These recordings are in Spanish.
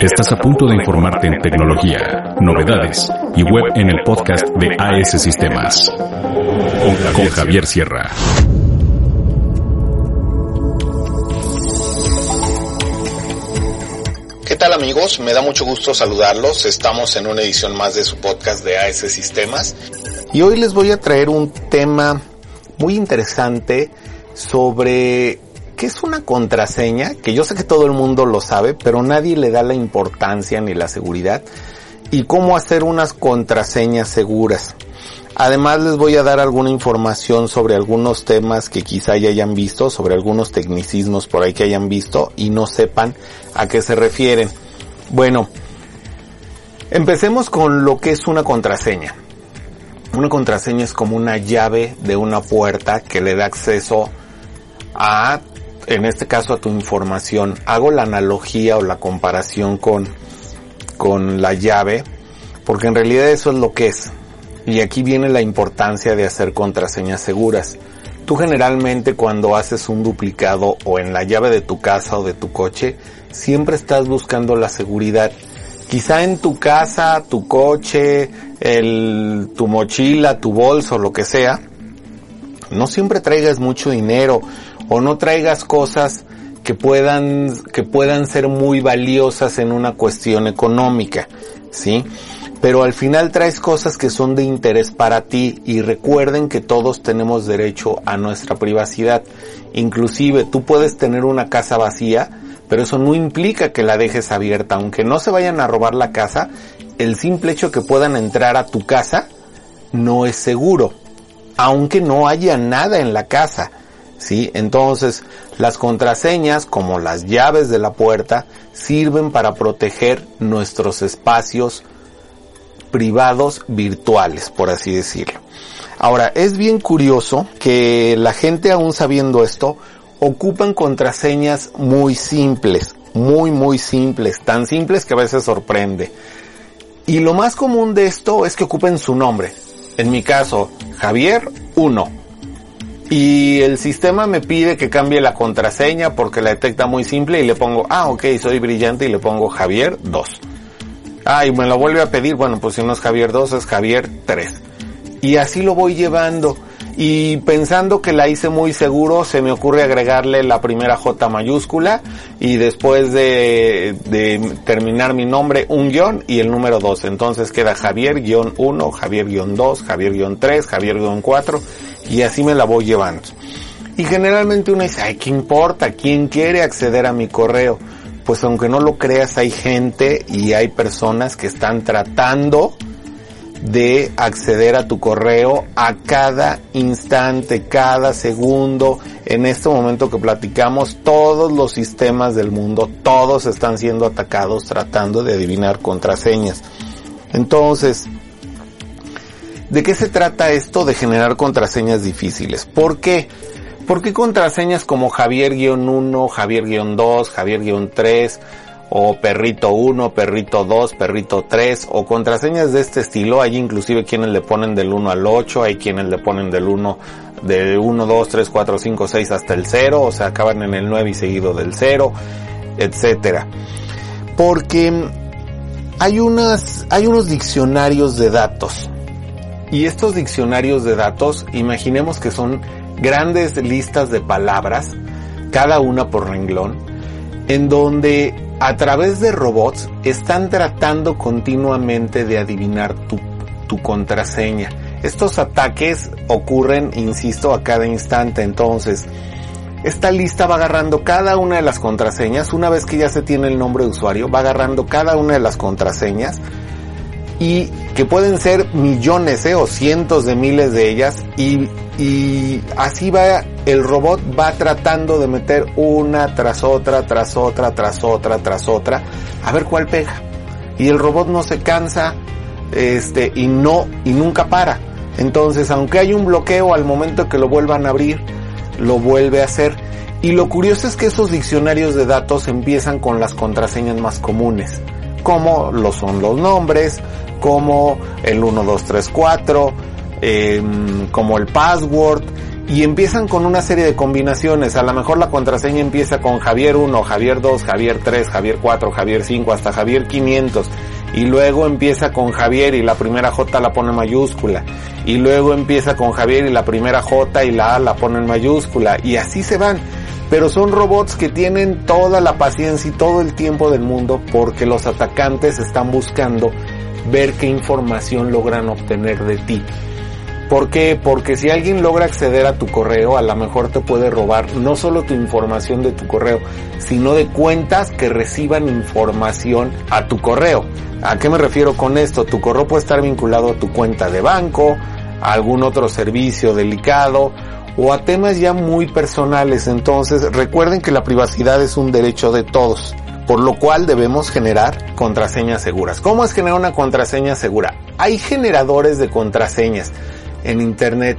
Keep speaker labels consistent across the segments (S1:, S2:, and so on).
S1: Estás a punto de informarte en tecnología, novedades y web en el podcast de AS Sistemas. Con Javier Sierra.
S2: ¿Qué tal amigos? Me da mucho gusto saludarlos. Estamos en una edición más de su podcast de AS Sistemas. Y hoy les voy a traer un tema muy interesante sobre ¿Qué es una contraseña? Que yo sé que todo el mundo lo sabe, pero nadie le da la importancia ni la seguridad. Y cómo hacer unas contraseñas seguras. Además les voy a dar alguna información sobre algunos temas que quizá ya hayan visto, sobre algunos tecnicismos por ahí que hayan visto y no sepan a qué se refieren. Bueno, empecemos con lo que es una contraseña. Una contraseña es como una llave de una puerta que le da acceso a en este caso a tu información, hago la analogía o la comparación con, con la llave, porque en realidad eso es lo que es. Y aquí viene la importancia de hacer contraseñas seguras. Tú generalmente cuando haces un duplicado o en la llave de tu casa o de tu coche, siempre estás buscando la seguridad. Quizá en tu casa, tu coche, tu mochila, tu bolso, lo que sea, no siempre traigas mucho dinero o no traigas cosas que puedan, que puedan ser muy valiosas en una cuestión económica, ¿sí? Pero al final traes cosas que son de interés para ti y recuerden que todos tenemos derecho a nuestra privacidad. Inclusive tú puedes tener una casa vacía, pero eso no implica que la dejes abierta. Aunque no se vayan a robar la casa, el simple hecho que puedan entrar a tu casa no es seguro. Aunque no haya nada en la casa. ¿Sí? Entonces, las contraseñas, como las llaves de la puerta, sirven para proteger nuestros espacios privados virtuales, por así decirlo. Ahora, es bien curioso que la gente aún sabiendo esto, ocupan contraseñas muy simples, muy muy simples, tan simples que a veces sorprende. Y lo más común de esto es que ocupen su nombre. En mi caso, Javier 1 y el sistema me pide que cambie la contraseña porque la detecta muy simple y le pongo, ah, ok, soy brillante y le pongo Javier 2. Ah, y me lo vuelve a pedir, bueno, pues si no es Javier 2 es Javier 3. Y así lo voy llevando. Y pensando que la hice muy seguro, se me ocurre agregarle la primera J mayúscula y después de, de terminar mi nombre un guion y el número 2. Entonces queda Javier-1, Javier-2, Javier-3, Javier-4 y así me la voy llevando. Y generalmente uno dice, ay, ¿qué importa? ¿Quién quiere acceder a mi correo? Pues aunque no lo creas, hay gente y hay personas que están tratando de acceder a tu correo a cada instante, cada segundo. En este momento que platicamos, todos los sistemas del mundo, todos están siendo atacados tratando de adivinar contraseñas. Entonces, ¿De qué se trata esto de generar contraseñas difíciles? ¿Por qué? ¿Por qué contraseñas como Javier-1, Javier-2, Javier-3 o Perrito 1, Perrito 2, Perrito 3 o contraseñas de este estilo? Hay inclusive quienes le ponen del 1 al 8, hay quienes le ponen del 1 de 1, 2, 3, 4, 5, 6 hasta el 0, o sea, acaban en el 9 y seguido del 0, etcétera. Porque hay unas, hay unos diccionarios de datos y estos diccionarios de datos, imaginemos que son grandes listas de palabras, cada una por renglón, en donde a través de robots están tratando continuamente de adivinar tu, tu contraseña. Estos ataques ocurren, insisto, a cada instante. Entonces, esta lista va agarrando cada una de las contraseñas. Una vez que ya se tiene el nombre de usuario, va agarrando cada una de las contraseñas y que pueden ser millones ¿eh? o cientos de miles de ellas y, y así va el robot va tratando de meter una tras otra tras otra tras otra tras otra a ver cuál pega y el robot no se cansa este y no y nunca para entonces aunque hay un bloqueo al momento que lo vuelvan a abrir lo vuelve a hacer y lo curioso es que esos diccionarios de datos empiezan con las contraseñas más comunes como lo son los nombres, como el 1234, eh, como el password y empiezan con una serie de combinaciones. A lo mejor la contraseña empieza con Javier 1, Javier 2, Javier 3, Javier 4, Javier 5, hasta Javier 500. Y luego empieza con Javier y la primera J la pone mayúscula. Y luego empieza con Javier y la primera J y la A la pone en mayúscula. Y así se van. Pero son robots que tienen toda la paciencia y todo el tiempo del mundo porque los atacantes están buscando ver qué información logran obtener de ti. ¿Por qué? Porque si alguien logra acceder a tu correo, a lo mejor te puede robar no solo tu información de tu correo, sino de cuentas que reciban información a tu correo. ¿A qué me refiero con esto? Tu correo puede estar vinculado a tu cuenta de banco, a algún otro servicio delicado o a temas ya muy personales. Entonces, recuerden que la privacidad es un derecho de todos, por lo cual debemos generar contraseñas seguras. ¿Cómo es generar una contraseña segura? Hay generadores de contraseñas en internet.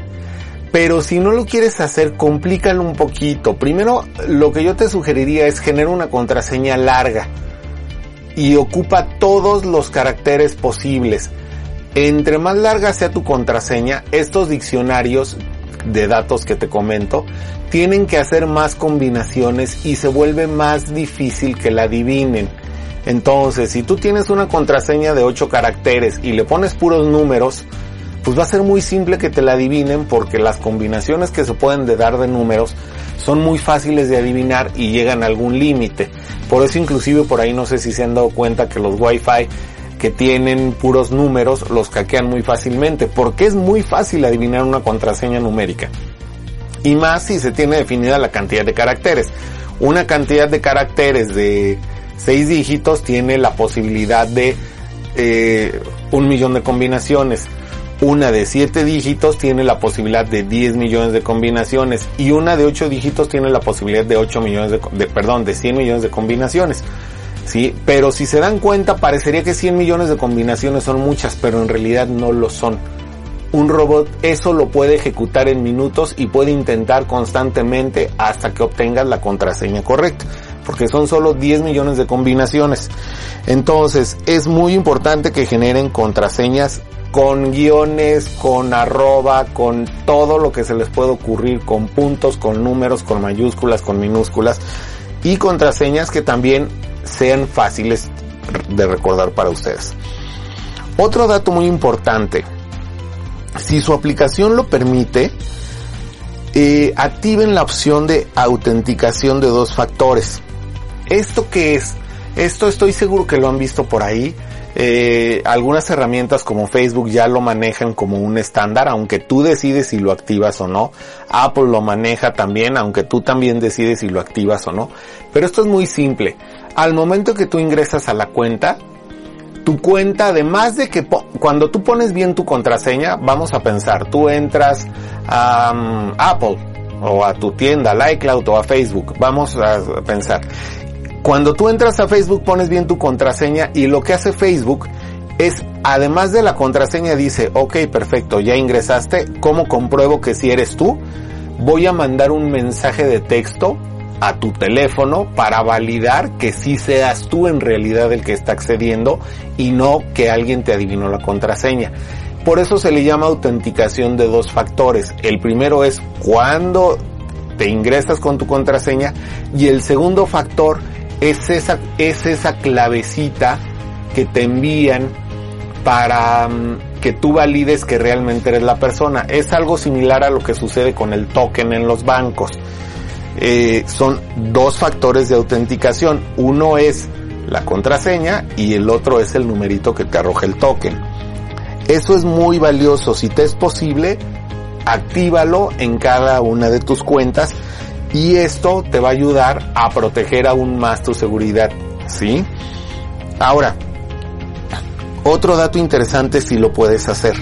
S2: Pero si no lo quieres hacer, complícalo un poquito. Primero, lo que yo te sugeriría es generar una contraseña larga y ocupa todos los caracteres posibles. Entre más larga sea tu contraseña, estos diccionarios de datos que te comento tienen que hacer más combinaciones y se vuelve más difícil que la adivinen. Entonces, si tú tienes una contraseña de 8 caracteres y le pones puros números, pues va a ser muy simple que te la adivinen porque las combinaciones que se pueden de dar de números son muy fáciles de adivinar y llegan a algún límite. Por eso inclusive por ahí no sé si se han dado cuenta que los Wi-Fi que tienen puros números los hackean muy fácilmente porque es muy fácil adivinar una contraseña numérica. Y más si se tiene definida la cantidad de caracteres. Una cantidad de caracteres de 6 dígitos tiene la posibilidad de eh, un millón de combinaciones una de 7 dígitos tiene la posibilidad de 10 millones de combinaciones y una de 8 dígitos tiene la posibilidad de 8 millones de, perdón, de 100 millones de combinaciones. Sí, pero si se dan cuenta parecería que 100 millones de combinaciones son muchas, pero en realidad no lo son. Un robot eso lo puede ejecutar en minutos y puede intentar constantemente hasta que obtengas la contraseña correcta, porque son solo 10 millones de combinaciones. Entonces, es muy importante que generen contraseñas con guiones, con arroba, con todo lo que se les puede ocurrir, con puntos, con números, con mayúsculas, con minúsculas y contraseñas que también sean fáciles de recordar para ustedes. Otro dato muy importante, si su aplicación lo permite, eh, activen la opción de autenticación de dos factores. ¿Esto qué es? Esto estoy seguro que lo han visto por ahí eh, algunas herramientas como Facebook ya lo manejan como un estándar, aunque tú decides si lo activas o no. Apple lo maneja también, aunque tú también decides si lo activas o no. Pero esto es muy simple. Al momento que tú ingresas a la cuenta, tu cuenta, además de que cuando tú pones bien tu contraseña, vamos a pensar, tú entras a um, Apple o a tu tienda, a iCloud o a Facebook, vamos a pensar. Cuando tú entras a Facebook pones bien tu contraseña y lo que hace Facebook es, además de la contraseña, dice, ok, perfecto, ya ingresaste, ¿cómo compruebo que si eres tú? Voy a mandar un mensaje de texto a tu teléfono para validar que sí seas tú en realidad el que está accediendo y no que alguien te adivinó la contraseña. Por eso se le llama autenticación de dos factores. El primero es cuando te ingresas con tu contraseña y el segundo factor es esa, es esa clavecita que te envían para mm, que tú valides que realmente eres la persona. Es algo similar a lo que sucede con el token en los bancos. Eh, son dos factores de autenticación. Uno es la contraseña y el otro es el numerito que te arroja el token. Eso es muy valioso. Si te es posible, actívalo en cada una de tus cuentas y esto te va a ayudar a proteger aún más tu seguridad, ¿sí? Ahora, otro dato interesante si lo puedes hacer.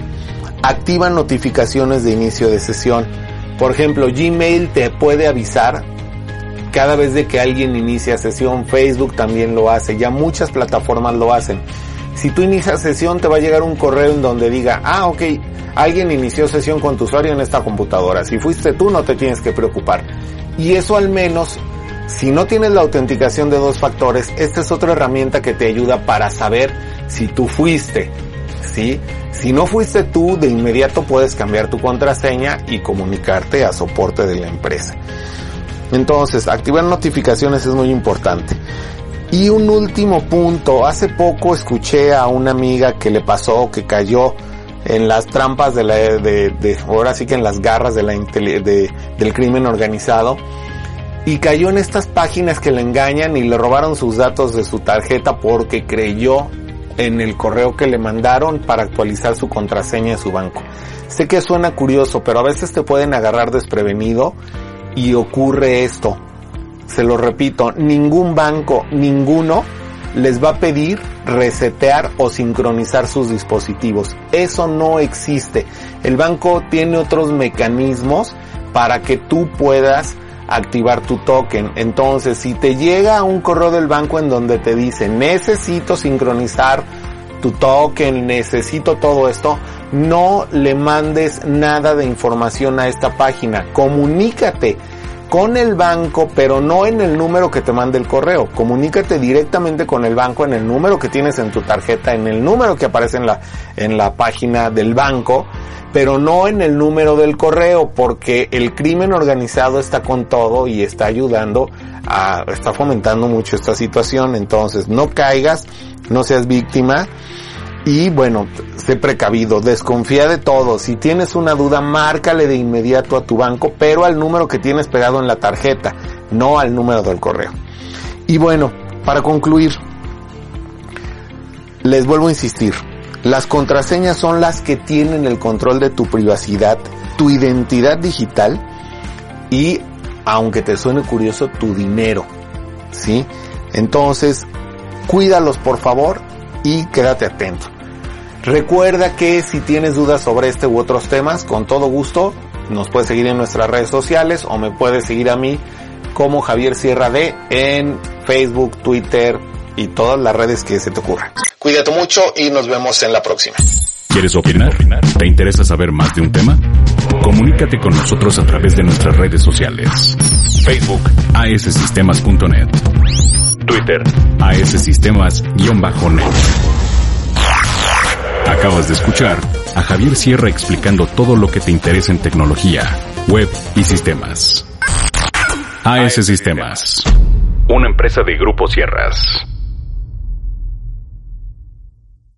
S2: Activa notificaciones de inicio de sesión. Por ejemplo, Gmail te puede avisar cada vez de que alguien inicia sesión, Facebook también lo hace, ya muchas plataformas lo hacen. Si tú inicias sesión te va a llegar un correo en donde diga, ah, ok, alguien inició sesión con tu usuario en esta computadora. Si fuiste tú no te tienes que preocupar. Y eso al menos, si no tienes la autenticación de dos factores, esta es otra herramienta que te ayuda para saber si tú fuiste. ¿Sí? Si no fuiste tú, de inmediato puedes cambiar tu contraseña y comunicarte a soporte de la empresa. Entonces, activar notificaciones es muy importante. Y un último punto, hace poco escuché a una amiga que le pasó, que cayó en las trampas de la, de, ahora sí que en las garras de de, del crimen organizado y cayó en estas páginas que le engañan y le robaron sus datos de su tarjeta porque creyó en el correo que le mandaron para actualizar su contraseña de su banco. Sé que suena curioso, pero a veces te pueden agarrar desprevenido y ocurre esto. Se lo repito, ningún banco, ninguno, les va a pedir resetear o sincronizar sus dispositivos. Eso no existe. El banco tiene otros mecanismos para que tú puedas activar tu token. Entonces, si te llega un correo del banco en donde te dice necesito sincronizar tu token, necesito todo esto, no le mandes nada de información a esta página. Comunícate con el banco, pero no en el número que te mande el correo. Comunícate directamente con el banco en el número que tienes en tu tarjeta, en el número que aparece en la, en la página del banco, pero no en el número del correo, porque el crimen organizado está con todo y está ayudando a, está fomentando mucho esta situación. Entonces, no caigas, no seas víctima y bueno, sé precavido, desconfía de todo. Si tienes una duda, márcale de inmediato a tu banco, pero al número que tienes pegado en la tarjeta, no al número del correo. Y bueno, para concluir, les vuelvo a insistir, las contraseñas son las que tienen el control de tu privacidad, tu identidad digital y, aunque te suene curioso, tu dinero. ¿Sí? Entonces, cuídalos por favor y quédate atento. Recuerda que si tienes dudas sobre este u otros temas, con todo gusto nos puedes seguir en nuestras redes sociales o me puedes seguir a mí como Javier Sierra D en Facebook, Twitter y todas las redes que se te ocurran. Cuídate mucho y nos vemos en la próxima.
S1: ¿Quieres opinar? ¿Te interesa saber más de un tema? Comunícate con nosotros a través de nuestras redes sociales. Facebook, assystemas.net. Twitter, assistemas-net. Acabas de escuchar a Javier Sierra explicando todo lo que te interesa en tecnología, web y sistemas. AS Sistemas, una empresa de Grupo Sierras.